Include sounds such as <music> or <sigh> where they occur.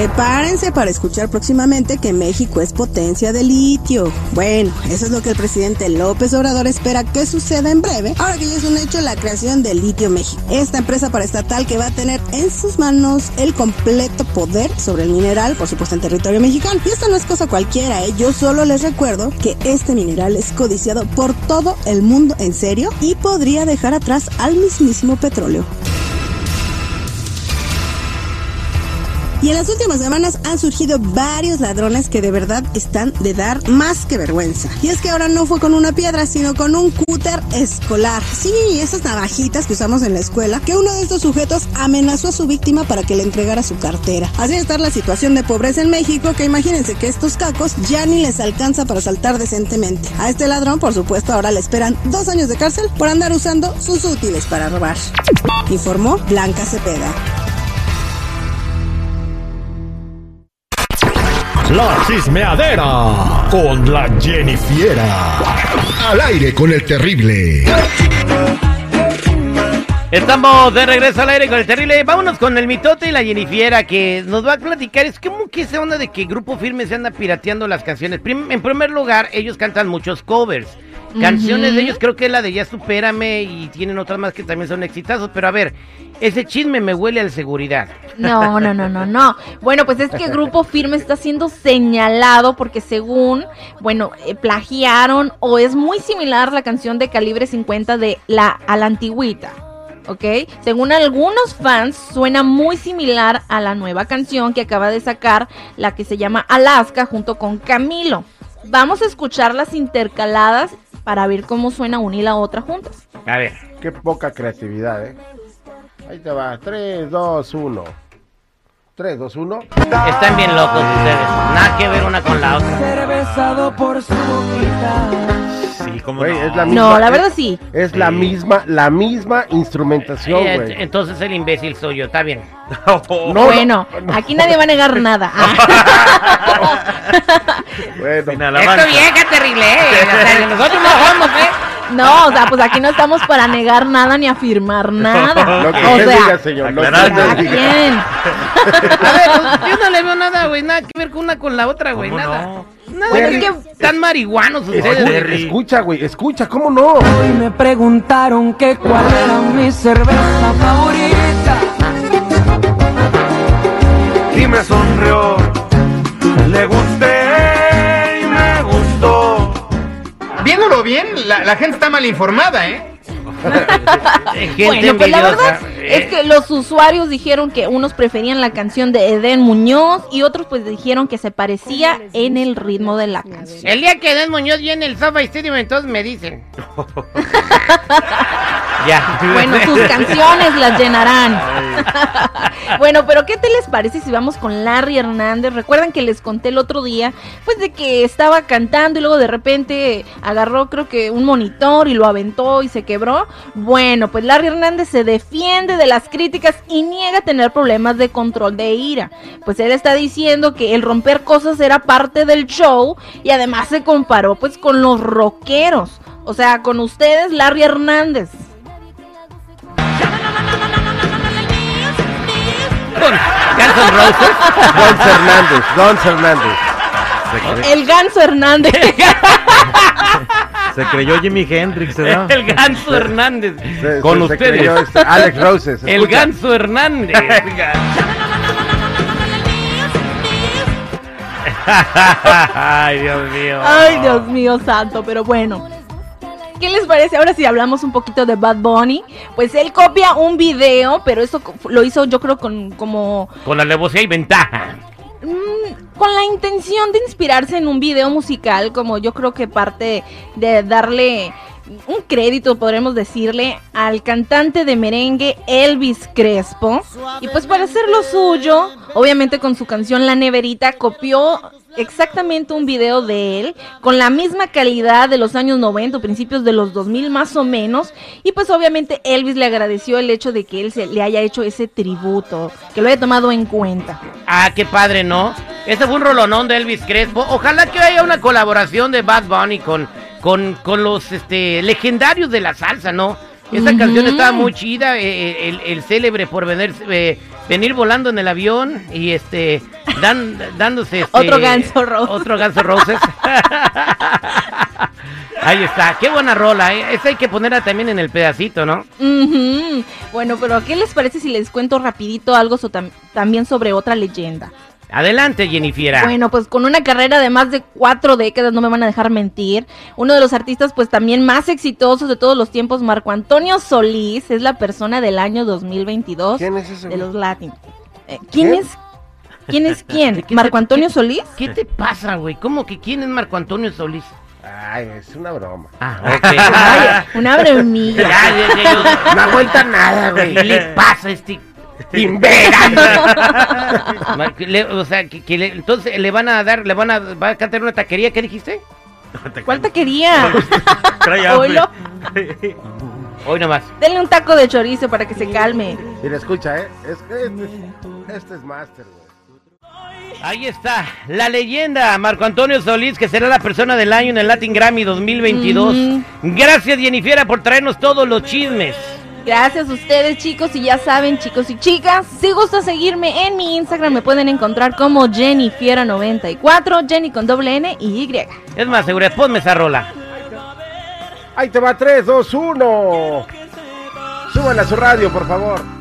Prepárense para escuchar próximamente que México es potencia de litio. Bueno, eso es lo que el presidente López Obrador espera que suceda en breve, ahora que ya es un hecho la creación de Litio México. Esta empresa paraestatal que va a tener en sus manos el completo poder sobre el mineral, por supuesto en territorio mexicano. Y esto no es cosa cualquiera, ¿eh? yo solo les recuerdo que este mineral es codiciado por todo el mundo en serio y podría dejar atrás al mismísimo petróleo. Y en las últimas semanas han surgido varios ladrones que de verdad están de dar más que vergüenza. Y es que ahora no fue con una piedra, sino con un cúter escolar. Sí, esas navajitas que usamos en la escuela, que uno de estos sujetos amenazó a su víctima para que le entregara su cartera. Así está la situación de pobreza en México, que imagínense que estos cacos ya ni les alcanza para saltar decentemente. A este ladrón, por supuesto, ahora le esperan dos años de cárcel por andar usando sus útiles para robar. Informó Blanca Cepeda. La chismeadera con la Jennifiera. Al aire con el terrible. Estamos de regreso al aire con el terrible. Vámonos con el mitote y la Jennifiera que nos va a platicar. Es como que esa onda de que Grupo Firme se anda pirateando las canciones. En primer lugar, ellos cantan muchos covers. Canciones de ellos, creo que es la de Ya Supérame y tienen otras más que también son exitazos. Pero a ver, ese chisme me huele al seguridad. No, no, no, no, no. Bueno, pues es que Grupo Firme está siendo señalado porque según, bueno, eh, plagiaron o es muy similar la canción de Calibre 50 de la a la antigüita. ¿Ok? Según algunos fans, suena muy similar a la nueva canción que acaba de sacar, la que se llama Alaska, junto con Camilo. Vamos a escucharlas intercaladas para ver cómo suena una y la otra juntas. A ver. Qué poca creatividad, ¿eh? Ahí te va. 3, 2, 1. 3, 2, 1. Están bien locos ustedes. Nada que ver una con la otra. Ser besado por su boquita. Güey, no. es la misma. No, la es- verdad sí. Es la Sí. misma, la misma instrumentación, Eh, güey. entonces el imbécil soy yo, está bien. <laughs> No, bueno, no, aquí nadie va a negar nada. <laughs> Bueno, Sin alabanza. Esto vieja terrible, ¿eh? <laughs> O sea, nosotros no somos, ¿eh? No, o sea, pues aquí no estamos para negar nada ni afirmar nada. lo que o sea, diga, señor. Lo que diga. A ver, pues, yo no le veo nada, güey, nada que ver con una con la otra, güey, ¿Cómo nada. no? Nada Bueno, es que están marihuanos ustedes. Escucha, güey, escucha, ¿cómo no? Hoy me preguntaron que cuál era mi cerveza favorita. La, la gente está mal informada, ¿eh? <laughs> Gente Bueno, pues la verdad Eh, es que los usuarios dijeron que unos preferían la canción de Eden Muñoz y otros pues dijeron que se parecía en el ritmo de la canción. El día que Den Muñoz viene el Sofa Stadium, entonces me dicen. ya. <laughs> Bueno, sus canciones las llenarán. Bueno, pero ¿qué te les parece si vamos con Larry Hernández? Recuerdan que les conté el otro día, pues de que estaba cantando y luego de repente agarró creo que un monitor y lo aventó y se quebró. Bueno, pues Larry Hernández se defiende de las críticas y niega tener problemas de control de ira. Pues él está diciendo que el romper cosas era parte del show y además se comparó pues con los rockeros. O sea, con ustedes, Larry Hernández. Con Guns N' Roses. Don Fernández, Don Fernández. El Ganso Hernández. Se creyó Jimi Hendrix, ¿verdad? El Ganso Hernández. Se- Con se- se ustedes. creyó este Alex Roses. El escucha. Ganso Hernández. <laughs> Ay, Dios mío. Ay, Dios mío santo, pero bueno. ¿Qué les parece ahora si hablamos un poquito de Bad Bunny? Pues él copia un video, pero eso lo hizo yo creo con como Con alevosía y ventaja. mm, con la intención de inspirarse en un video musical, como yo creo que parte de darle un crédito, podremos decirle, al cantante de merengue Elvis Crespo. Y pues para hacer lo suyo, obviamente con su canción La Neverita, copió exactamente un video de él, con la misma calidad de los años 90, o principios de los 2000 más o menos. Y pues obviamente Elvis le agradeció el hecho de que él se le haya hecho ese tributo, que lo haya tomado en cuenta. Ah, qué padre, ¿no? Ese fue un rolonón de Elvis Crespo. Ojalá que haya una colaboración de Bad Bunny con, con, con los este, legendarios de la salsa, ¿no? Esa canción estaba muy chida, eh, el, el célebre por vender, eh, venir volando en el avión y este dan, dándose este, Otro ganso rose. Otro ganso roses. Ahí está, qué buena rola, ¿eh? Esa hay que ponerla también en el pedacito, ¿no? Bueno, pero ¿qué les parece si les cuento rapidito algo so- tam- también sobre otra leyenda? Adelante, Jennifiera. Bueno, pues con una carrera de más de cuatro décadas, no me van a dejar mentir. Uno de los artistas, pues también más exitosos de todos los tiempos, Marco Antonio Solís, es la persona del año 2022 ¿Quién es ese? de los Latin. Eh, ¿Quién ¿Quién? es? ¿Quién es <laughs> quién? ¿Qué te- ¿Marco Antonio Solís? ¿Qué te pasa, güey? ¿Cómo que quién es Marco Antonio Solís? Ay, es una broma. Ah, ok. <laughs> Ay, una bromilla. <laughs> Ya, ya, ya, yo- No aguanta nada, güey. ¿Qué le pasa a este <laughs> Le- o sea, que, que le- entonces le van a dar, le van a, va a cantar una taquería, ¿qué dijiste? ¿Cuál taquería? <laughs> Oilo. Hoy nomás. Denle un taco de chorizo para que se calme. Mira, escucha, ¿eh? Es que este, este es máster. Ahí está, la leyenda Marco Antonio Solís, que será la persona del año en el Latin Grammy 2022. Ujú. Gracias, Jennifiera, por traernos todos los chismes. Gracias a ustedes chicos y ya saben chicos y chicas, si gusta seguirme en mi Instagram me pueden encontrar como Jennifiera94, Jenny con doble N y Y. Es más, seguridad, ponme esa rola. Ahí te va 3, 2, 1. Suban a su radio, por favor.